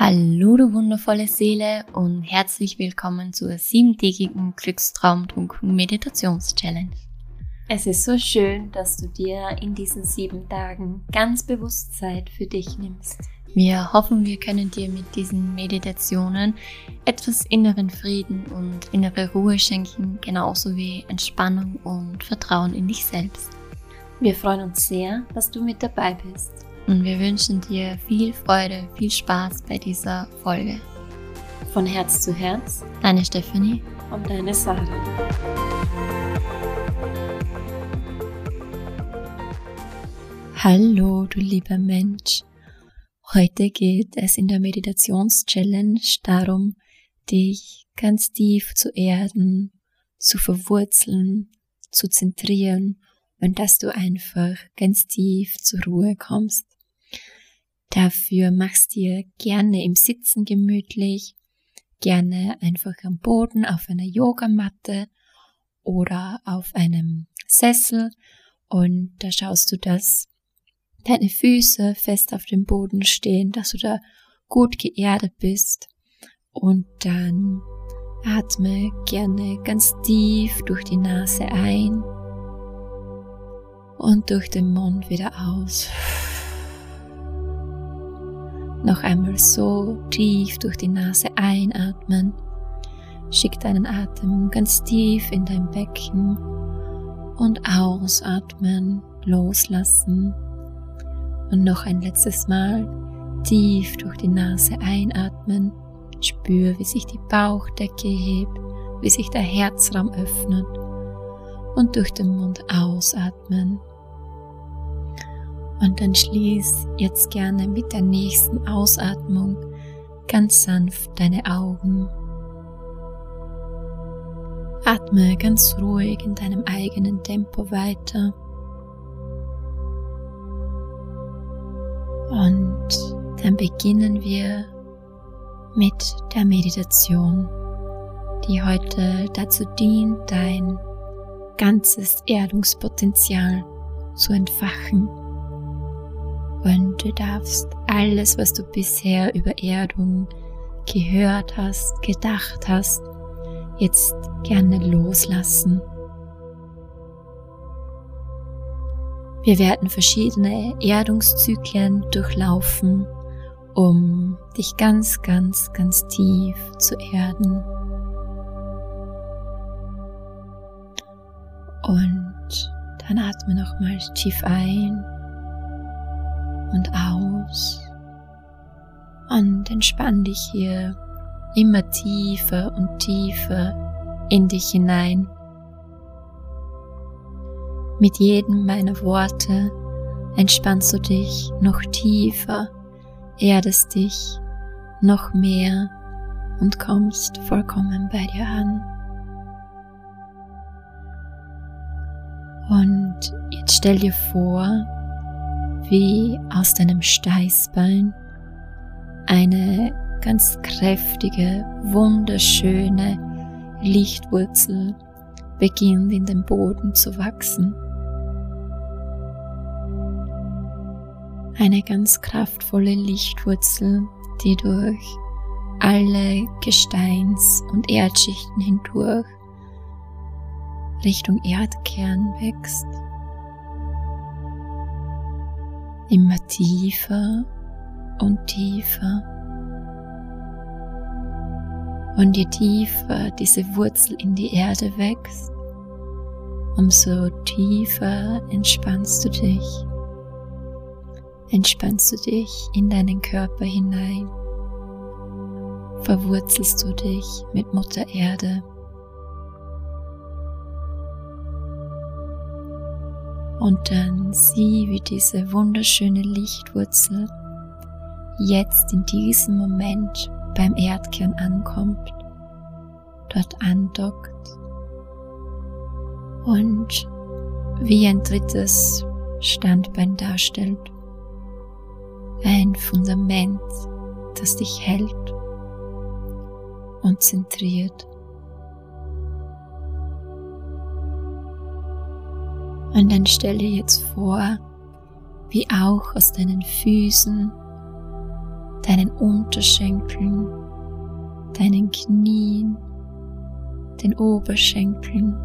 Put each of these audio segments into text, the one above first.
Hallo, du wundervolle Seele und herzlich willkommen zur siebentägigen Glückstraumtrunken Meditations-Challenge. Es ist so schön, dass du dir in diesen sieben Tagen ganz bewusst Zeit für dich nimmst. Wir hoffen, wir können dir mit diesen Meditationen etwas inneren Frieden und innere Ruhe schenken, genauso wie Entspannung und Vertrauen in dich selbst. Wir freuen uns sehr, dass du mit dabei bist und wir wünschen dir viel Freude, viel Spaß bei dieser Folge. Von Herz zu Herz, deine Stephanie und deine Sarah. Hallo, du lieber Mensch. Heute geht es in der Meditations-Challenge darum, dich ganz tief zu erden, zu verwurzeln, zu zentrieren und dass du einfach ganz tief zur Ruhe kommst. Dafür machst dir gerne im Sitzen gemütlich, gerne einfach am Boden auf einer Yogamatte oder auf einem Sessel und da schaust du, dass deine Füße fest auf dem Boden stehen, dass du da gut geerdet bist und dann atme gerne ganz tief durch die Nase ein und durch den Mund wieder aus. Noch einmal so tief durch die Nase einatmen. Schick deinen Atem ganz tief in dein Becken und ausatmen, loslassen. Und noch ein letztes Mal tief durch die Nase einatmen. Spür, wie sich die Bauchdecke hebt, wie sich der Herzraum öffnet. Und durch den Mund ausatmen. Und dann schließ jetzt gerne mit der nächsten Ausatmung ganz sanft deine Augen. Atme ganz ruhig in deinem eigenen Tempo weiter. Und dann beginnen wir mit der Meditation, die heute dazu dient, dein ganzes Erdungspotenzial zu entfachen. Und du darfst alles, was du bisher über Erdung gehört hast, gedacht hast, jetzt gerne loslassen. Wir werden verschiedene Erdungszyklen durchlaufen, um dich ganz, ganz, ganz tief zu erden. Und dann atme nochmal tief ein und aus und entspann dich hier immer tiefer und tiefer in dich hinein. Mit jedem meiner Worte entspannst du dich noch tiefer, erdest dich noch mehr und kommst vollkommen bei dir an. Und jetzt stell dir vor, wie aus deinem Steißbein eine ganz kräftige, wunderschöne Lichtwurzel beginnt in den Boden zu wachsen. Eine ganz kraftvolle Lichtwurzel, die durch alle Gesteins- und Erdschichten hindurch Richtung Erdkern wächst immer tiefer und tiefer. Und je tiefer diese Wurzel in die Erde wächst, umso tiefer entspannst du dich. Entspannst du dich in deinen Körper hinein. Verwurzelst du dich mit Mutter Erde. Und dann sieh, wie diese wunderschöne Lichtwurzel jetzt in diesem Moment beim Erdkern ankommt, dort andockt und wie ein drittes Standbein darstellt. Ein Fundament, das dich hält und zentriert. Und dann stelle jetzt vor, wie auch aus deinen Füßen deinen Unterschenkeln, deinen Knien, den Oberschenkeln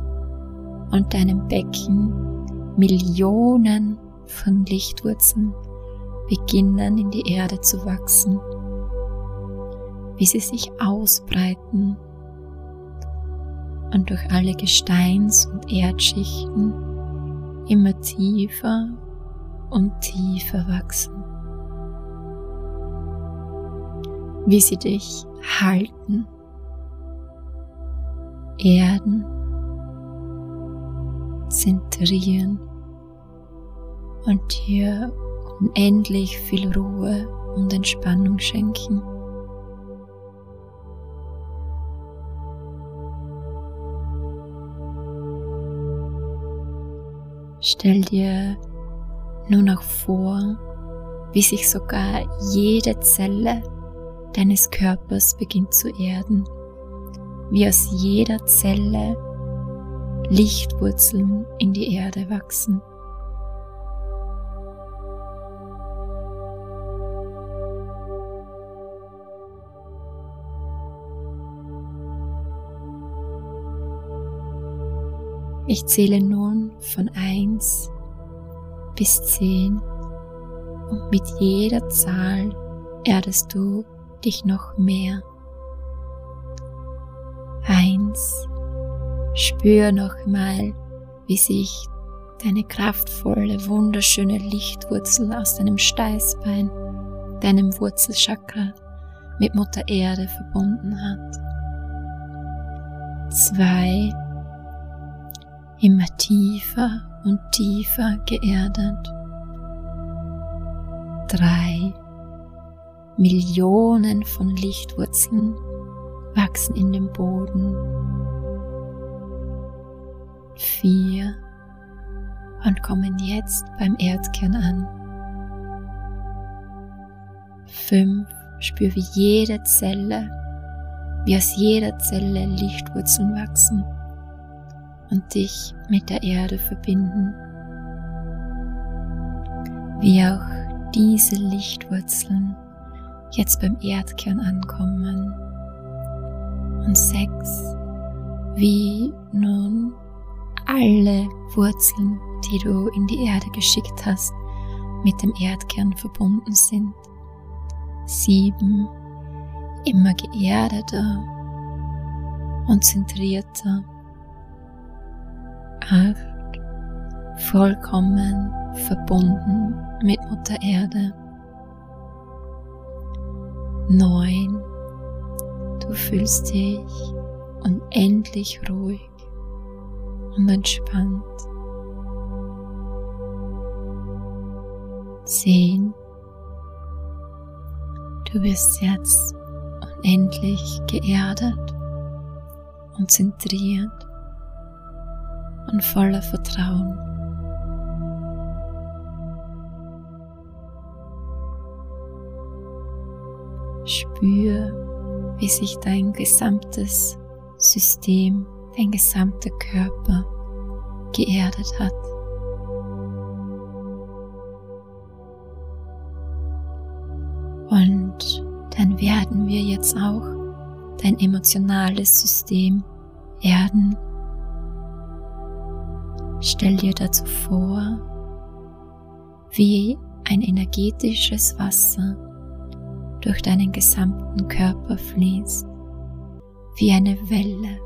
und deinem Becken Millionen von Lichtwurzeln beginnen in die Erde zu wachsen, wie sie sich ausbreiten und durch alle Gesteins- und Erdschichten immer tiefer und tiefer wachsen. Wie sie dich halten, erden, zentrieren und dir unendlich viel Ruhe und Entspannung schenken. Stell dir nur noch vor, wie sich sogar jede Zelle deines Körpers beginnt zu erden, wie aus jeder Zelle Lichtwurzeln in die Erde wachsen. Ich zähle nun von 1 bis 10 und mit jeder Zahl erdest du dich noch mehr. 1. Spür nochmal, wie sich deine kraftvolle, wunderschöne Lichtwurzel aus deinem Steißbein, deinem Wurzelchakra mit Mutter Erde verbunden hat. 2 immer tiefer und tiefer geerdet. Drei Millionen von Lichtwurzeln wachsen in dem Boden. Vier und kommen jetzt beim Erdkern an. Fünf spür wie jede Zelle, wie aus jeder Zelle Lichtwurzeln wachsen und dich mit der Erde verbinden. Wie auch diese Lichtwurzeln jetzt beim Erdkern ankommen. Und sechs, wie nun alle Wurzeln, die du in die Erde geschickt hast, mit dem Erdkern verbunden sind. Sieben, immer geerdeter und zentrierter acht, vollkommen verbunden mit Mutter Erde. Neun, du fühlst dich unendlich ruhig und entspannt. Zehn, du bist jetzt unendlich geerdet und zentriert und voller Vertrauen. Spür, wie sich dein gesamtes System, dein gesamter Körper geerdet hat. Und dann werden wir jetzt auch dein emotionales System erden Stell dir dazu vor, wie ein energetisches Wasser durch deinen gesamten Körper fließt, wie eine Welle,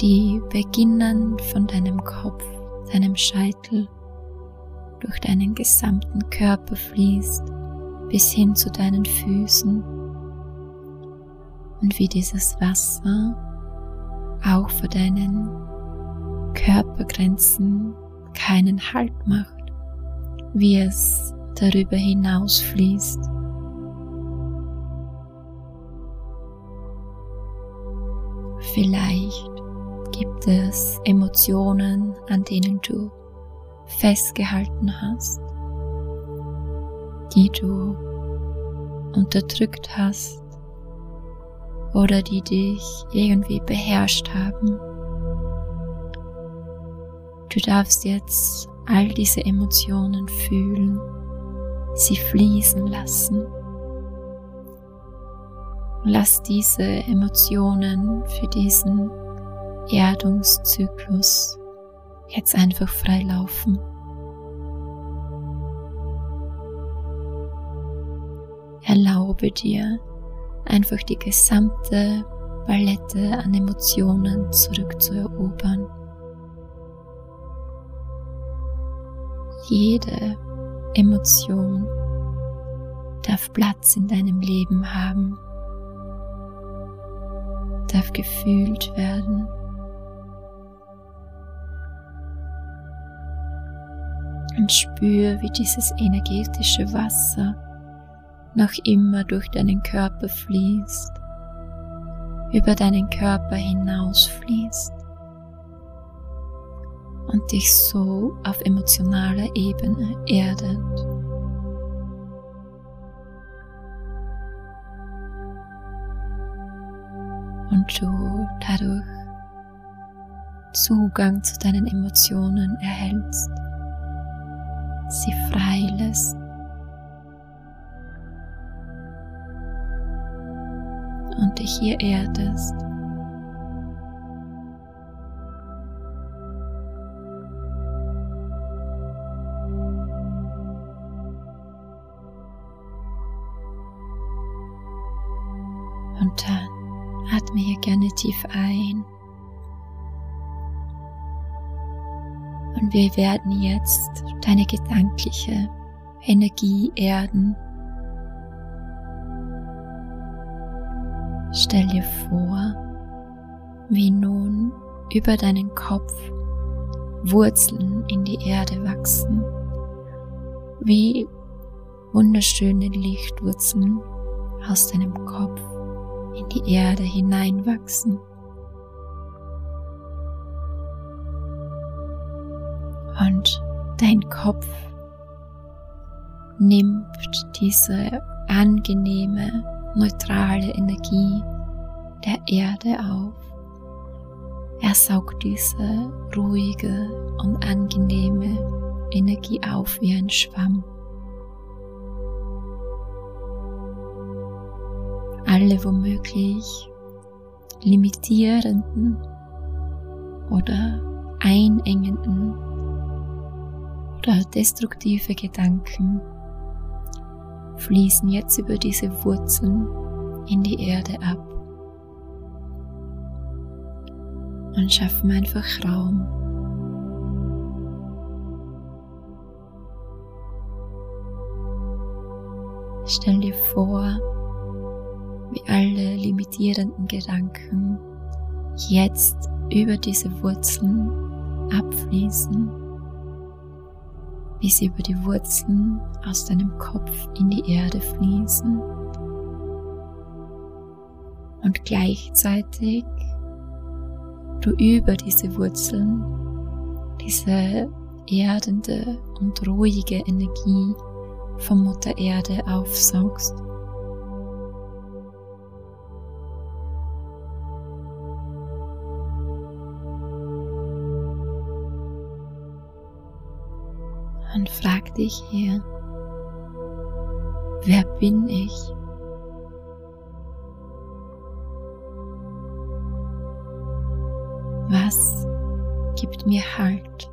die beginnend von deinem Kopf, deinem Scheitel, durch deinen gesamten Körper fließt, bis hin zu deinen Füßen. Und wie dieses Wasser auch für deinen Körpergrenzen keinen Halt macht, wie es darüber hinaus fließt. Vielleicht gibt es Emotionen, an denen du festgehalten hast, die du unterdrückt hast oder die dich irgendwie beherrscht haben. Du darfst jetzt all diese Emotionen fühlen, sie fließen lassen Lass diese Emotionen für diesen Erdungszyklus jetzt einfach frei laufen. Erlaube dir einfach die gesamte Palette an Emotionen zurückzuerobern. Jede Emotion darf Platz in deinem Leben haben, darf gefühlt werden. Und spür, wie dieses energetische Wasser noch immer durch deinen Körper fließt, über deinen Körper hinausfließt und dich so auf emotionaler Ebene erdet. Und du dadurch Zugang zu deinen Emotionen erhältst, sie frei lässt und dich hier erdest. Tief ein. Und wir werden jetzt deine gedankliche Energie erden. Stell dir vor, wie nun über deinen Kopf Wurzeln in die Erde wachsen, wie wunderschöne Lichtwurzeln aus deinem Kopf in die Erde hineinwachsen. Und dein Kopf nimmt diese angenehme neutrale Energie der Erde auf. Er saugt diese ruhige und angenehme Energie auf wie ein Schwamm. Alle womöglich limitierenden oder einengenden oder destruktive Gedanken fließen jetzt über diese Wurzeln in die Erde ab und schaffen einfach Raum. Stell dir vor, wie alle limitierenden Gedanken jetzt über diese Wurzeln abfließen wie sie über die Wurzeln aus deinem Kopf in die Erde fließen und gleichzeitig du über diese Wurzeln diese erdende und ruhige Energie von Mutter Erde aufsaugst. Frag dich hier, wer bin ich? Was gibt mir Halt?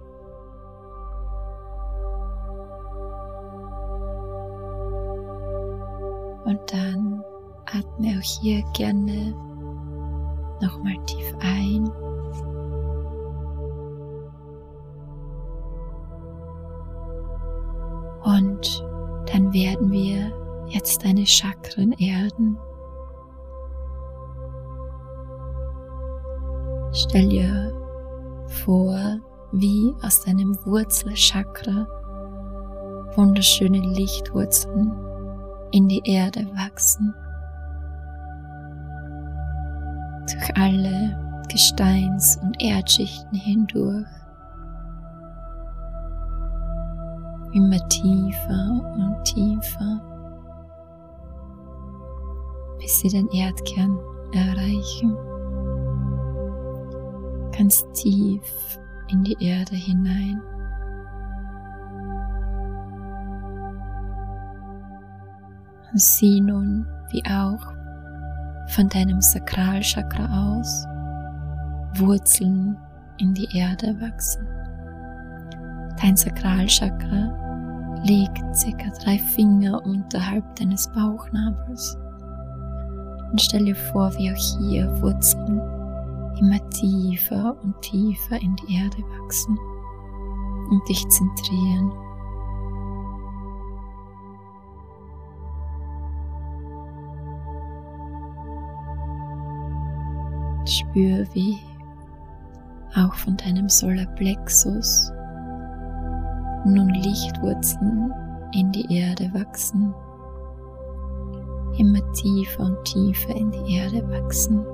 Und dann atme auch hier gerne nochmal tief ein werden wir jetzt deine Chakren erden. Stell dir vor, wie aus deinem Wurzelchakra wunderschöne Lichtwurzeln in die Erde wachsen. Durch alle Gesteins- und Erdschichten hindurch. Immer tiefer und tiefer, bis sie den Erdkern erreichen. Ganz tief in die Erde hinein. Und sieh nun, wie auch von deinem Sakralchakra aus Wurzeln in die Erde wachsen. Dein Sakralchakra liegt circa drei Finger unterhalb deines Bauchnabels. Und stell dir vor, wie auch hier Wurzeln immer tiefer und tiefer in die Erde wachsen und dich zentrieren. Spür, wie auch von deinem Solarplexus nun Lichtwurzeln in die Erde wachsen, immer tiefer und tiefer in die Erde wachsen.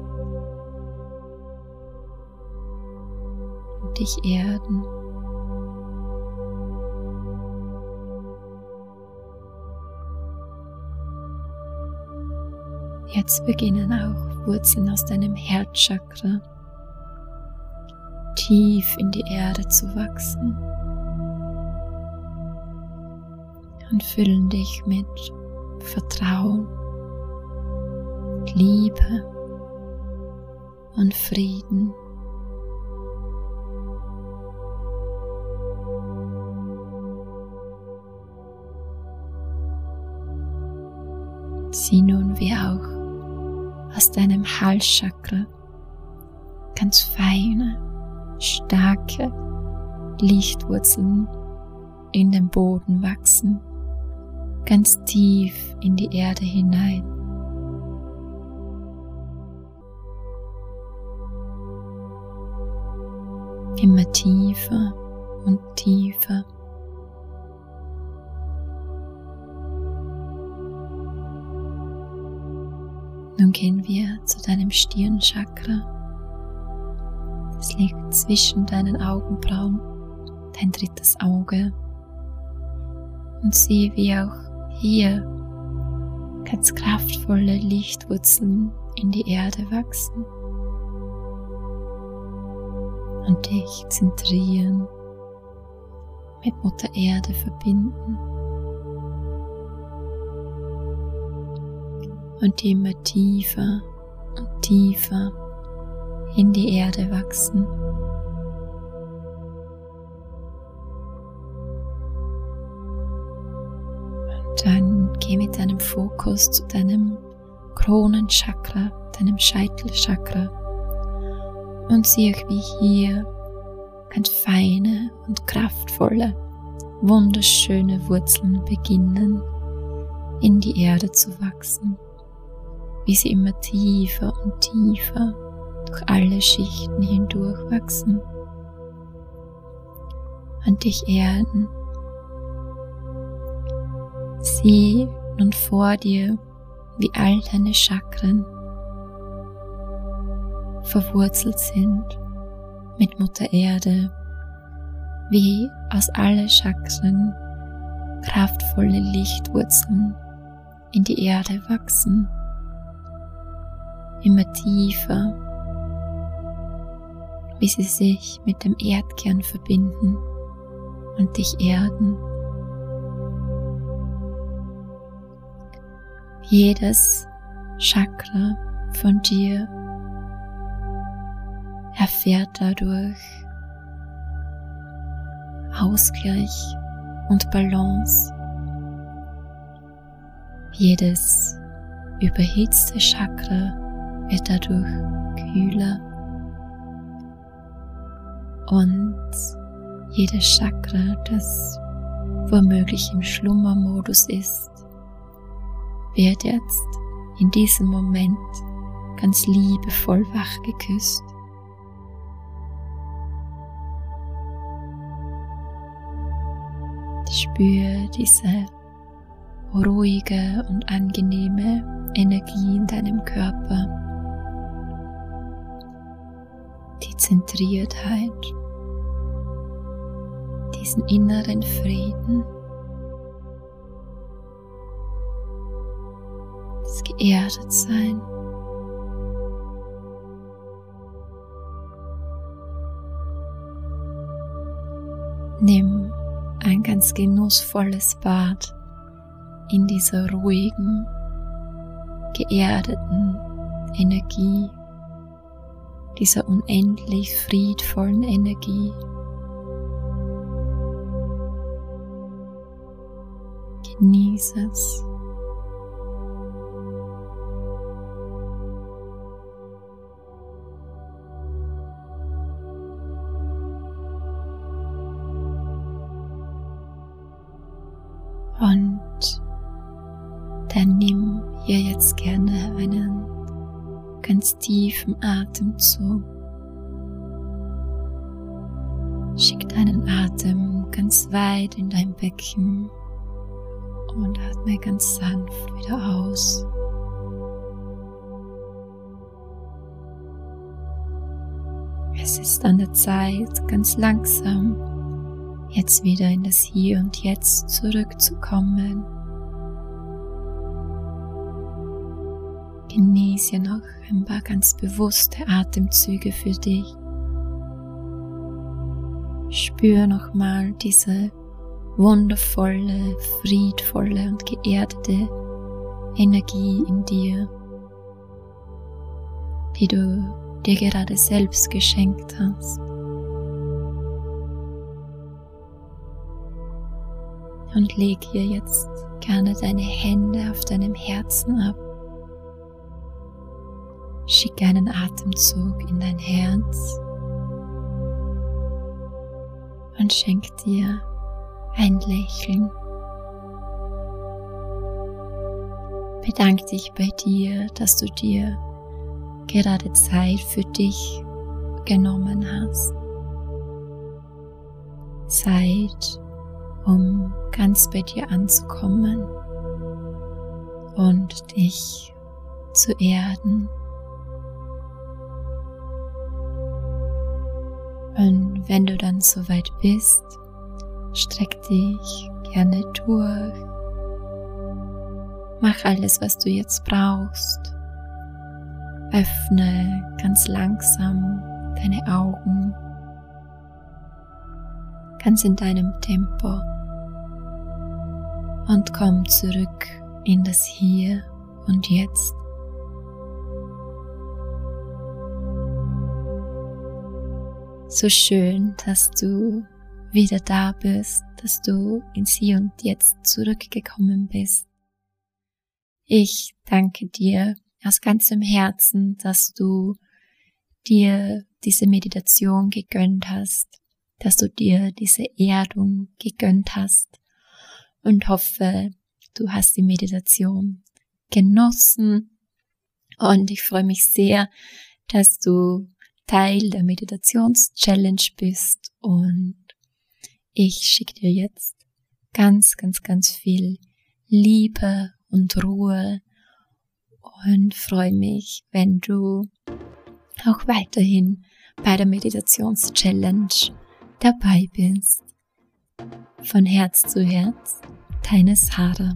Und dich erden. Jetzt beginnen auch Wurzeln aus deinem Herzchakra tief in die Erde zu wachsen und füllen dich mit Vertrauen, Liebe und Frieden. Sieh nun wie auch aus deinem Halschakra ganz feine starke Lichtwurzeln in den Boden wachsen, ganz tief in die Erde hinein. Immer tiefer und tiefer. Nun gehen wir zu deinem Stirnchakra. Es liegt zwischen deinen Augenbrauen, dein drittes Auge. Und sieh, wie auch hier ganz kraftvolle Lichtwurzeln in die Erde wachsen und dich zentrieren, mit Mutter Erde verbinden und immer tiefer und tiefer in die Erde wachsen. Dann geh mit deinem Fokus zu deinem Kronenchakra, deinem Scheitelchakra und sieh wie hier ganz feine und kraftvolle, wunderschöne Wurzeln beginnen in die Erde zu wachsen, wie sie immer tiefer und tiefer durch alle Schichten hindurch wachsen und dich erden. Sieh nun vor dir, wie all deine Chakren verwurzelt sind mit Mutter Erde, wie aus allen Chakren kraftvolle Lichtwurzeln in die Erde wachsen, immer tiefer wie sie sich mit dem Erdkern verbinden und dich erden. Jedes Chakra von dir erfährt dadurch Ausgleich und Balance. Jedes überhitzte Chakra wird dadurch kühler und jedes Chakra, das womöglich im Schlummermodus ist, wird jetzt in diesem Moment ganz liebevoll wach geküsst. Spür diese ruhige und angenehme Energie in deinem Körper. die Zentriertheit, diesen inneren Frieden, das Geerdetsein. Nimm ein ganz genussvolles Bad in dieser ruhigen, geerdeten Energie, dieser unendlich friedvollen Energie. Genieße es. Ganz tiefen Atemzug. Schick deinen Atem ganz weit in dein Becken und atme ganz sanft wieder aus. Es ist an der Zeit, ganz langsam jetzt wieder in das Hier und Jetzt zurückzukommen. Genieße noch ein paar ganz bewusste Atemzüge für dich. Spür nochmal diese wundervolle, friedvolle und geerdete Energie in dir, die du dir gerade selbst geschenkt hast. Und leg hier jetzt gerne deine Hände auf deinem Herzen ab. Schick einen Atemzug in dein Herz und schenk dir ein Lächeln. Bedank dich bei dir, dass du dir gerade Zeit für dich genommen hast. Zeit, um ganz bei dir anzukommen und dich zu erden. Und wenn du dann soweit bist, streck dich gerne durch. Mach alles, was du jetzt brauchst. Öffne ganz langsam deine Augen, ganz in deinem Tempo und komm zurück in das Hier und Jetzt. So schön, dass du wieder da bist, dass du ins Hier und Jetzt zurückgekommen bist. Ich danke dir aus ganzem Herzen, dass du dir diese Meditation gegönnt hast, dass du dir diese Erdung gegönnt hast und hoffe, du hast die Meditation genossen und ich freue mich sehr, dass du Teil der Meditations-Challenge bist und ich schicke dir jetzt ganz, ganz, ganz viel Liebe und Ruhe und freue mich, wenn du auch weiterhin bei der Meditations-Challenge dabei bist. Von Herz zu Herz, deine Sarah.